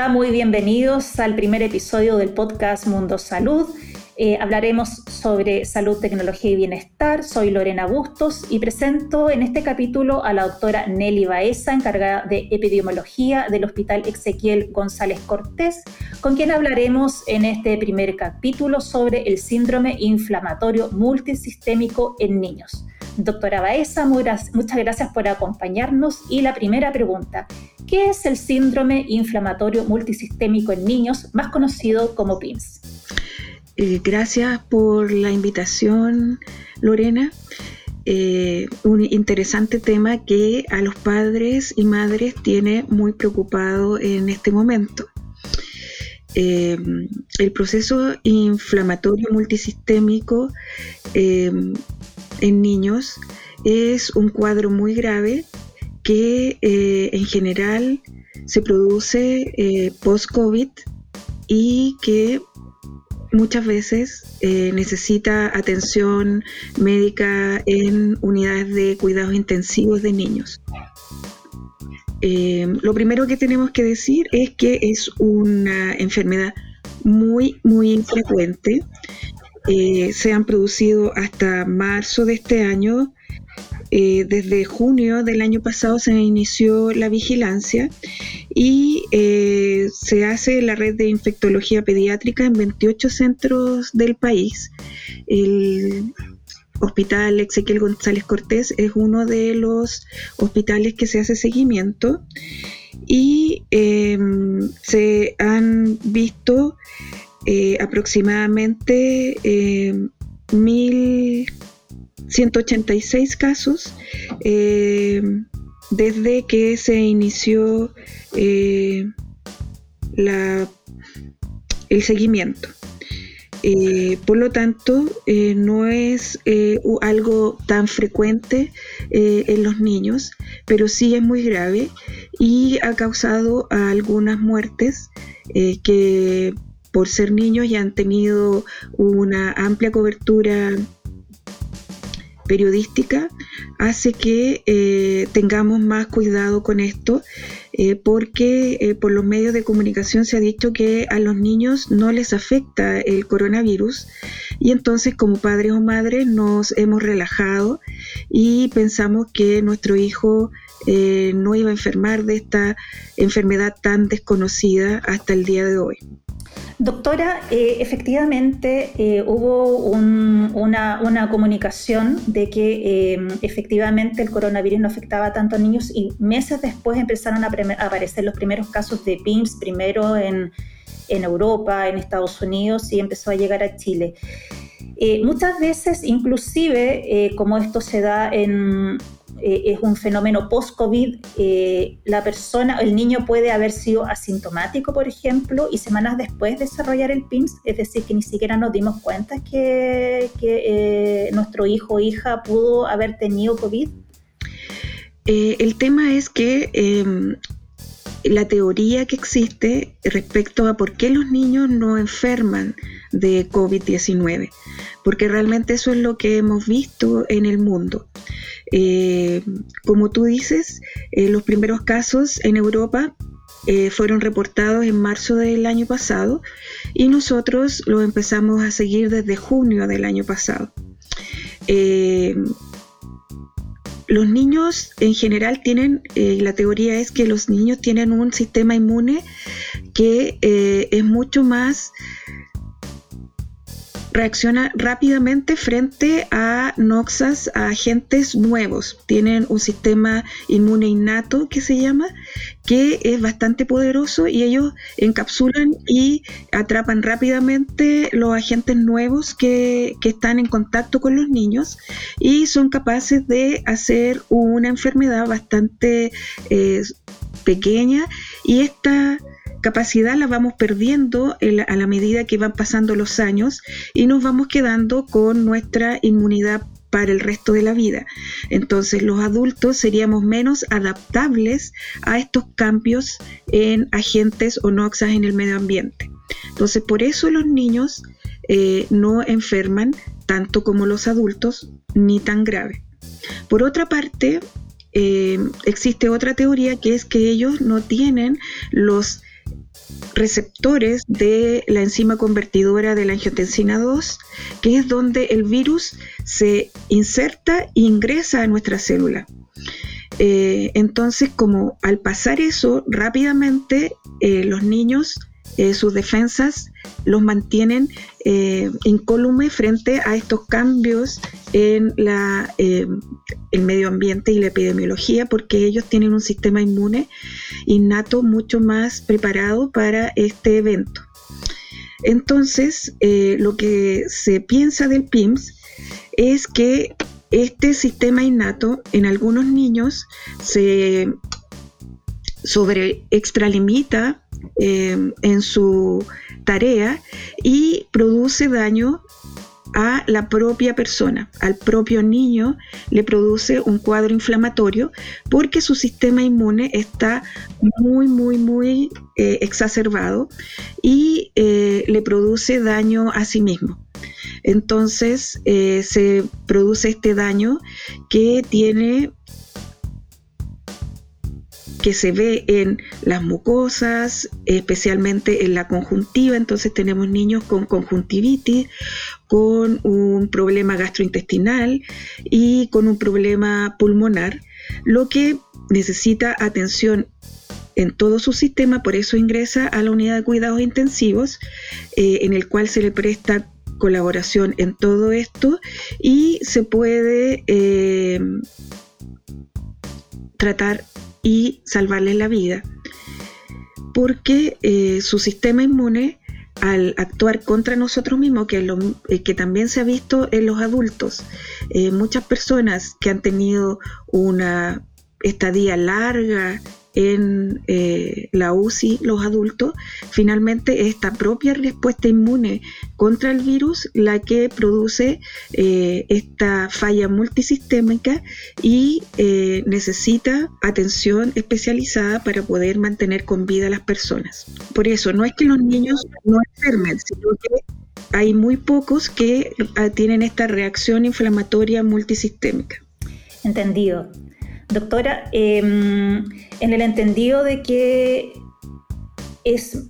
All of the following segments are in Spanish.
Hola, muy bienvenidos al primer episodio del podcast Mundo Salud. Eh, hablaremos sobre salud, tecnología y bienestar. Soy Lorena Bustos y presento en este capítulo a la doctora Nelly Baeza, encargada de epidemiología del Hospital Ezequiel González Cortés, con quien hablaremos en este primer capítulo sobre el síndrome inflamatorio multisistémico en niños. Doctora Baeza, muchas gracias por acompañarnos. Y la primera pregunta, ¿qué es el síndrome inflamatorio multisistémico en niños, más conocido como PIMS? Eh, gracias por la invitación, Lorena. Eh, un interesante tema que a los padres y madres tiene muy preocupado en este momento. Eh, el proceso inflamatorio multisistémico en niños es un cuadro muy grave que eh, en general se produce eh, post-COVID y que muchas veces eh, necesita atención médica en unidades de cuidados intensivos de niños. lo primero que tenemos que decir es que es una enfermedad muy, muy infrecuente eh, se han producido hasta marzo de este año. Eh, desde junio del año pasado se inició la vigilancia y eh, se hace la red de infectología pediátrica en 28 centros del país. El Hospital Ezequiel González Cortés es uno de los hospitales que se hace seguimiento y em, se han visto eh, aproximadamente 1.186 eh, casos eh, desde que se inició la, el seguimiento. por lo tanto, no es algo tan frecuente en los niños, pero sí es muy grave y ha causado algunas muertes que por ser niños y han tenido una amplia cobertura periodística, hace que eh, tengamos más cuidado con esto, eh, porque eh, por los medios de comunicación se ha dicho que a los niños no les afecta el coronavirus y entonces como padres o madres nos hemos relajado y pensamos que nuestro hijo no iba a enfermar de esta enfermedad tan desconocida hasta el día de hoy. Doctora, eh, efectivamente eh, hubo una, comunicación de que em, efectivamente el coronavirus no afectaba tanto a niños y meses después empezaron a, aparecer los primeros casos de PIMS, primero en, Europa, en Estados Unidos y empezó a llegar a Chile. Eh, muchas veces, inclusive, como esto se da en, eh, es un fenómeno post-COVID, eh, la persona, el niño puede haber sido asintomático, por ejemplo, y semanas después desarrollar el PIMS, es decir, que ni siquiera nos dimos cuenta que, eh, nuestro hijo o hija pudo haber tenido COVID. el tema es que em, la teoría que existe respecto a por qué los niños no enferman de COVID-19, porque realmente eso es lo que hemos visto en el mundo. Eh, como tú dices, eh, los primeros casos en Europa eh, fueron reportados en marzo del año pasado y nosotros lo empezamos a seguir desde junio del año pasado. los niños en general tienen, la teoría es que los niños tienen un sistema inmune que es mucho más reacciona rápidamente frente a noxas, a agentes nuevos. Tienen un sistema inmune innato que se llama, que es bastante poderoso y ellos encapsulan y atrapan rápidamente los agentes nuevos que, están en contacto con los niños y son capaces de hacer una enfermedad bastante eh, pequeña y esta capacidad la vamos perdiendo a la medida que van pasando los años y nos vamos quedando con nuestra inmunidad para el resto de la vida. Entonces los adultos seríamos menos adaptables a estos cambios en agentes o noxas en el medio ambiente. Entonces por eso los niños eh, no enferman tanto como los adultos ni tan grave. Por otra parte, eh, existe otra teoría que es que ellos no tienen los receptores de la enzima convertidora de la angiotensina 2, que es donde el virus se inserta e ingresa a nuestra célula. Eh, entonces, como al pasar eso, rápidamente eh, los niños, eh, sus defensas los mantienen incólume frente a estos cambios en la, el medio ambiente y la epidemiología, porque ellos tienen un sistema inmune innato mucho más preparado para este evento. Entonces, lo que se piensa del PIMS es que este sistema innato en algunos niños se sobre extralimita eh, en su tarea y produce daño a la propia persona, al propio niño le produce un cuadro inflamatorio porque su sistema inmune está muy, muy, muy eh, exacerbado y eh, le produce daño a sí mismo. Entonces eh, se produce este daño que tiene que se ve en las mucosas, especialmente en la conjuntiva, entonces tenemos niños con conjuntivitis, con un problema gastrointestinal y con un problema pulmonar, lo que necesita atención en todo su sistema, por eso ingresa a la unidad de cuidados intensivos, eh, en el cual se le presta colaboración en todo esto y se puede eh, tratar y salvarle la vida porque eh, su sistema inmune al actuar contra nosotros mismos, que, lo, eh, que también se ha visto en los adultos, muchas personas que han tenido una estadía larga en eh, la UCI los adultos, finalmente esta propia respuesta inmune contra el virus la que produce eh, esta falla multisistémica y eh, necesita atención especializada para poder mantener con vida a las personas. Por eso, no es que los niños no enfermen, sino que hay muy pocos que ah, tienen esta reacción inflamatoria multisistémica. Entendido. Doctora, em, en el entendido de que es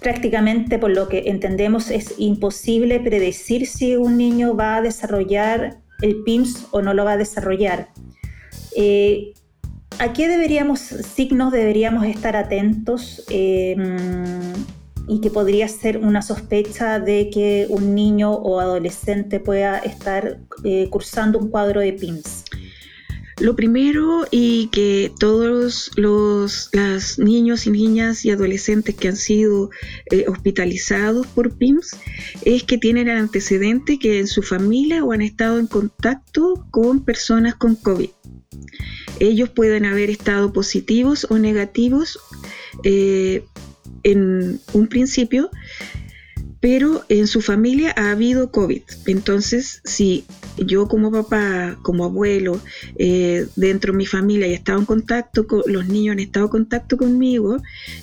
prácticamente, por lo que entendemos, es imposible predecir si un niño va a desarrollar el PIMS o no lo va a desarrollar. Eh, ¿A qué deberíamos, signos deberíamos estar atentos em, y que podría ser una sospecha de que un niño o adolescente pueda estar eh, cursando un cuadro de PIMS? Lo primero y que todos los, niños y niñas y adolescentes que han sido eh, hospitalizados por PIMS es que tienen el antecedente que en su familia o han estado en contacto con personas con COVID. Ellos pueden haber estado positivos o negativos eh, en un principio, pero en su familia ha habido COVID. Entonces, si yo como papá, como abuelo, eh, dentro de mi familia he estado en contacto, con, los niños han estado en contacto conmigo,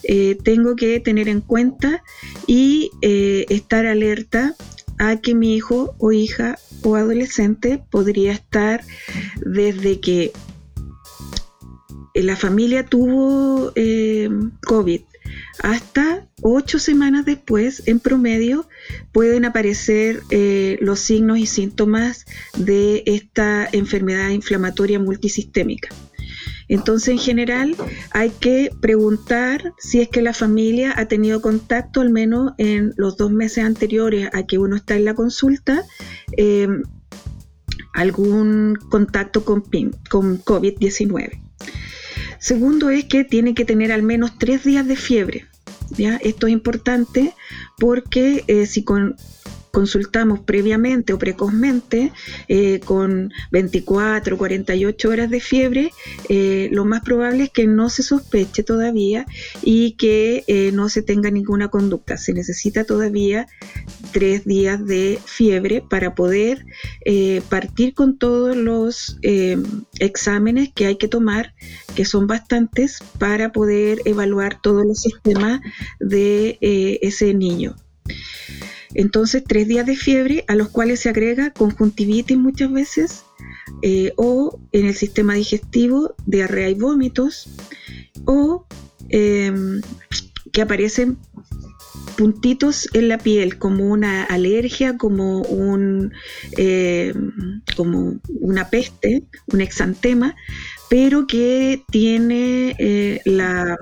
eh, tengo que tener en cuenta y eh, estar alerta a que mi hijo o hija o adolescente podría estar desde que la familia tuvo COVID hasta ocho semanas después, en promedio, pueden aparecer eh, los signos y síntomas de esta enfermedad inflamatoria multisistémica. Entonces, en general, hay que preguntar si es que la familia ha tenido contacto, al menos en los dos meses anteriores a que uno está en la consulta, em, algún contacto con, con COVID-19. Segundo es que tiene que tener al menos tres días de fiebre. ¿ya? Esto es importante porque eh, si con consultamos previamente o precozmente eh, con 24 o 48 horas de fiebre, eh, lo más probable es que no se sospeche todavía y que no se tenga ninguna conducta. Se necesita todavía tres días de fiebre para poder partir con todos los exámenes que hay que tomar, que son bastantes, para poder evaluar todos los sistemas de ese niño. Entonces, tres días de fiebre a los cuales se agrega conjuntivitis muchas veces eh, o en el sistema digestivo diarrea y vómitos o em, que aparecen puntitos en la piel, como una alergia, como, un, eh, como una peste, un exantema, pero que tiene eh, la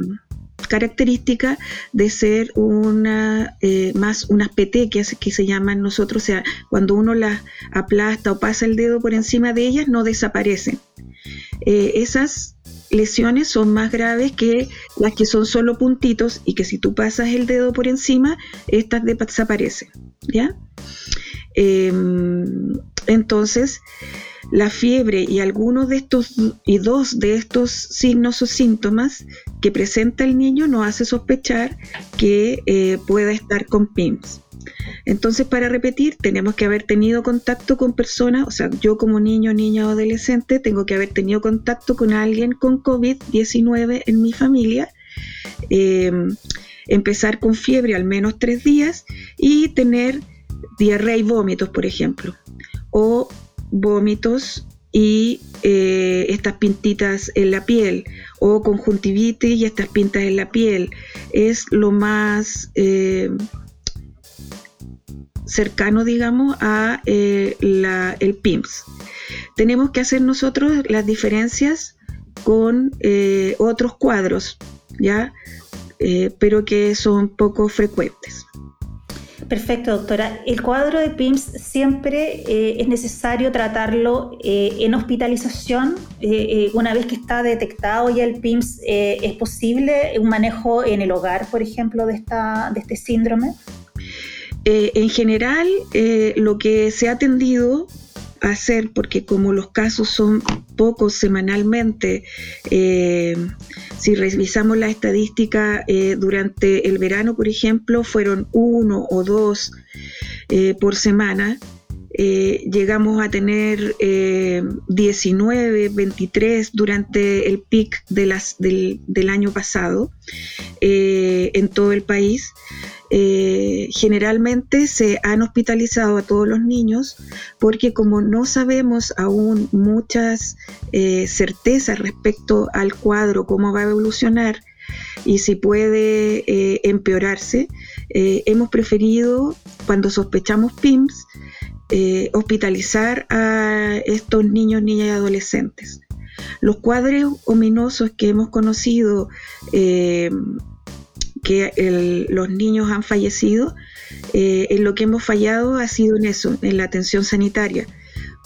característica de ser una eh, más unas petequias que se llaman nosotros, o sea, cuando uno las aplasta o pasa el dedo por encima de ellas, no desaparecen. esas lesiones son más graves que las que son solo puntitos y que si tú pasas el dedo por encima, estas desaparecen. ¿ya? Em, entonces, la fiebre y algunos de estos y dos de estos signos o síntomas que presenta el niño nos hace sospechar que eh, pueda estar con PIMS. Entonces, para repetir, tenemos que haber tenido contacto con personas, o sea, yo como niño, niña o adolescente, tengo que haber tenido contacto con alguien con COVID-19 en mi familia, eh, empezar con fiebre al menos tres días y tener diarrea y vómitos, por ejemplo, o vómitos y eh, estas pintitas en la piel o conjuntivitis y estas pintas en la piel. Es lo más eh, cercano, digamos, a eh, el PIMS. Tenemos que hacer nosotros las diferencias con otros cuadros, ¿ya? Pero que son poco frecuentes. Perfecto, doctora. El cuadro de PIMS siempre es necesario tratarlo en hospitalización. una vez que está detectado ya el PIMS, ¿es posible un manejo en el hogar, por ejemplo, de, esta, de este síndrome? Eh, en general, eh, lo que se ha tendido a hacer, porque como los casos son pocos semanalmente, eh, si revisamos la estadística durante el verano, por ejemplo, fueron uno o dos por semana. Llegamos a tener 19, 23 durante el pic del, año pasado en todo el país. Eh, generalmente se han hospitalizado a todos los niños porque como no sabemos aún muchas eh, certezas respecto al cuadro, cómo va a evolucionar y si puede eh, empeorarse, hemos preferido, cuando sospechamos PIMS, hospitalizar a estos niños, niñas y adolescentes. Los cuadros ominosos que hemos conocido que los niños han fallecido, eh, en lo que hemos fallado ha sido en eso, en la atención sanitaria,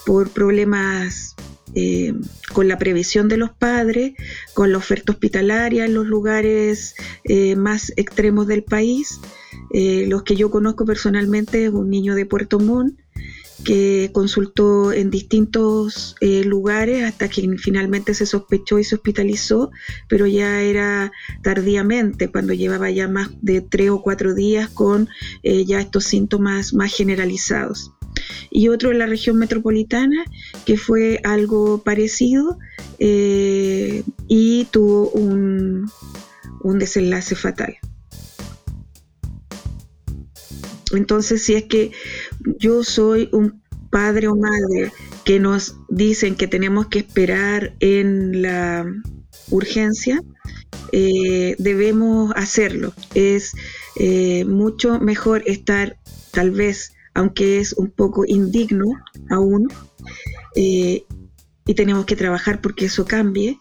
por problemas eh, con la previsión de los padres, con la oferta hospitalaria en los lugares eh, más extremos del país. los que yo conozco personalmente es un niño de Puerto Montt que consultó en distintos eh, lugares hasta que finalmente se sospechó y se hospitalizó, pero ya era tardíamente, cuando llevaba ya más de tres o cuatro días con eh, ya estos síntomas más generalizados. Y otro en la región metropolitana, que fue algo parecido eh, y tuvo un, un desenlace fatal. Entonces, si es que yo soy un padre o madre que nos dicen que tenemos que esperar en la urgencia, eh, debemos hacerlo. Es eh, mucho mejor estar, tal vez, aunque es un poco indigno aún, eh, y tenemos que trabajar porque eso cambie,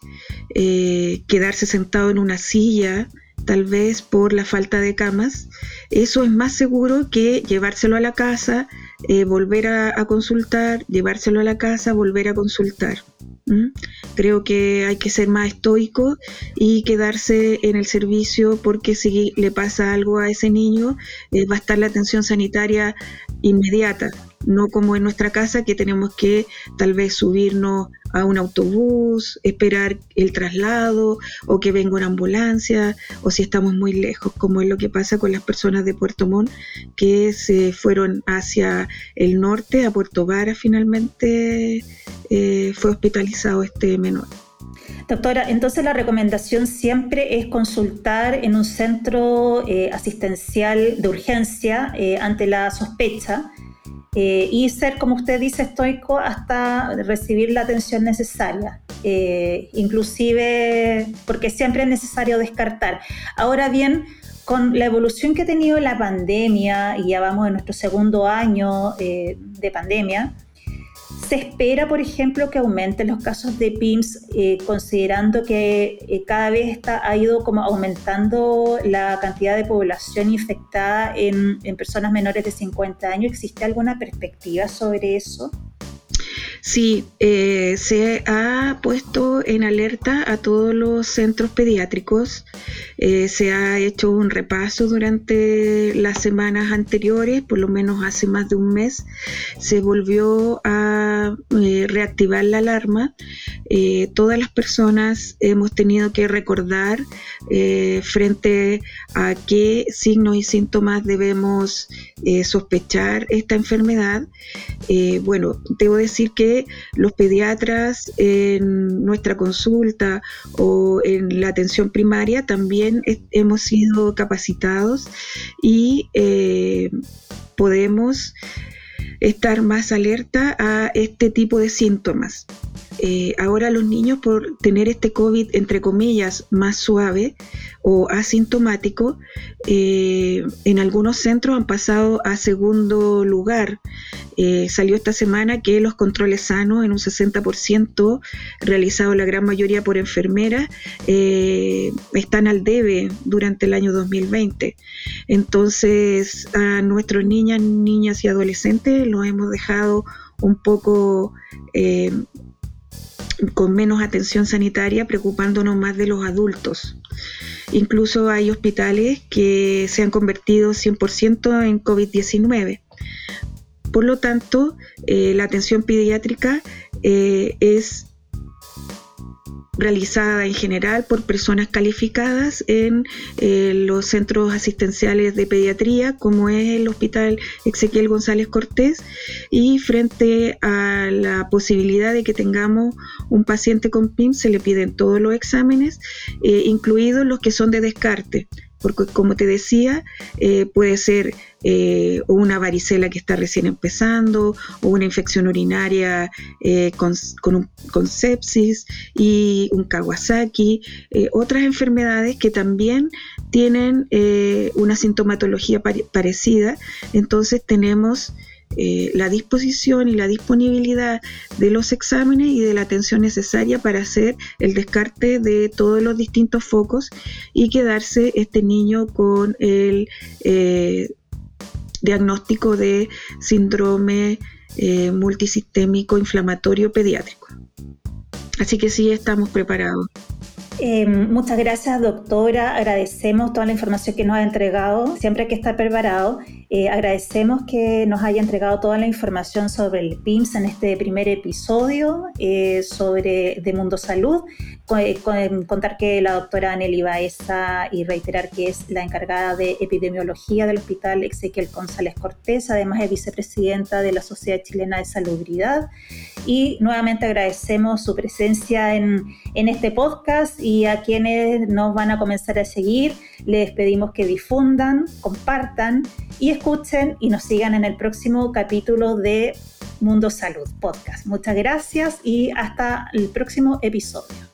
quedarse sentado en una silla tal vez por la falta de camas, eso es más seguro que llevárselo a la casa, eh, volver a, consultar, llevárselo a la casa, volver a consultar. Creo que hay que ser más estoico y quedarse en el servicio porque si le pasa algo a ese niño, eh, va a estar la atención sanitaria inmediata, no como en nuestra casa que tenemos que tal vez subirnos a un autobús, esperar el traslado o que venga una ambulancia o si estamos muy lejos, como es lo que pasa con las personas de Puerto Montt que se fueron hacia el norte, a Puerto Vara finalmente eh, fue hospitalizado este menor. Doctora, entonces la recomendación siempre es consultar en un centro eh, asistencial de urgencia eh, ante la sospecha eh, y ser, como usted dice, estoico hasta recibir la atención necesaria. eh, inclusive porque siempre es necesario descartar. Ahora bien, con la evolución que ha tenido la pandemia, y ya vamos en nuestro segundo año eh, de pandemia, se espera, por ejemplo, que aumenten los casos de PIMS, eh, considerando que eh, cada vez está, ha ido como aumentando la cantidad de población infectada en, en personas menores de 50 años. ¿Existe alguna perspectiva sobre eso? Sí, eh, se ha puesto en alerta a todos los centros pediátricos. Eh, se ha hecho un repaso durante las semanas anteriores, por lo menos hace más de un mes. Se volvió a eh, reactivar la alarma. todas las personas hemos tenido que recordar frente a qué signos y síntomas debemos sospechar esta enfermedad. bueno, debo decir que los pediatras en nuestra consulta o en la atención primaria también hemos sido capacitados y eh, podemos estar más alerta a este tipo de síntomas. Eh, ahora los niños por tener este COVID, entre comillas, más suave o asintomático, eh, en algunos centros han pasado a segundo lugar. Eh, salió esta semana que los controles sanos en un 60%, realizados la gran mayoría por enfermeras, están al debe durante el año 2020. Entonces a nuestros niñas, niñas y adolescentes los hemos dejado un poco con menos atención sanitaria, preocupándonos más de los adultos. Incluso hay hospitales que se han convertido 100% en COVID-19. Por lo tanto, eh, la atención pediátrica eh, es realizada en general por personas calificadas en eh, los centros asistenciales de pediatría, como es el Hospital Ezequiel González Cortés, y frente a la posibilidad de que tengamos un paciente con PIM, se le piden todos los exámenes, eh, incluidos los que son de descarte porque como te decía, eh, puede ser eh, una varicela que está recién empezando o una infección urinaria eh, con, con, sepsis y un Kawasaki, otras enfermedades que también tienen una sintomatología parecida, entonces tenemos eh, la disposición y la disponibilidad de los exámenes y de la atención necesaria para hacer el descarte de todos los distintos focos y quedarse este niño con el eh, diagnóstico de síndrome eh, multisistémico inflamatorio pediátrico. Así que sí estamos preparados. muchas gracias, doctora. Agradecemos toda la información que nos ha entregado. Siempre hay que estar preparado. Eh, agradecemos que nos haya entregado toda la información sobre el PIMS en este primer episodio eh, sobre de Mundo Salud. Eh, contar que la doctora Nelly Baeza y reiterar que es la encargada de epidemiología del Hospital Ezequiel González Cortés, además es vicepresidenta de la Sociedad Chilena de Salubridad. Y nuevamente agradecemos su presencia en, en este podcast y a quienes nos van a comenzar a seguir, les pedimos que difundan, compartan y escuchen y nos sigan en el próximo capítulo de Mundo Salud Podcast. Muchas gracias y hasta el próximo episodio.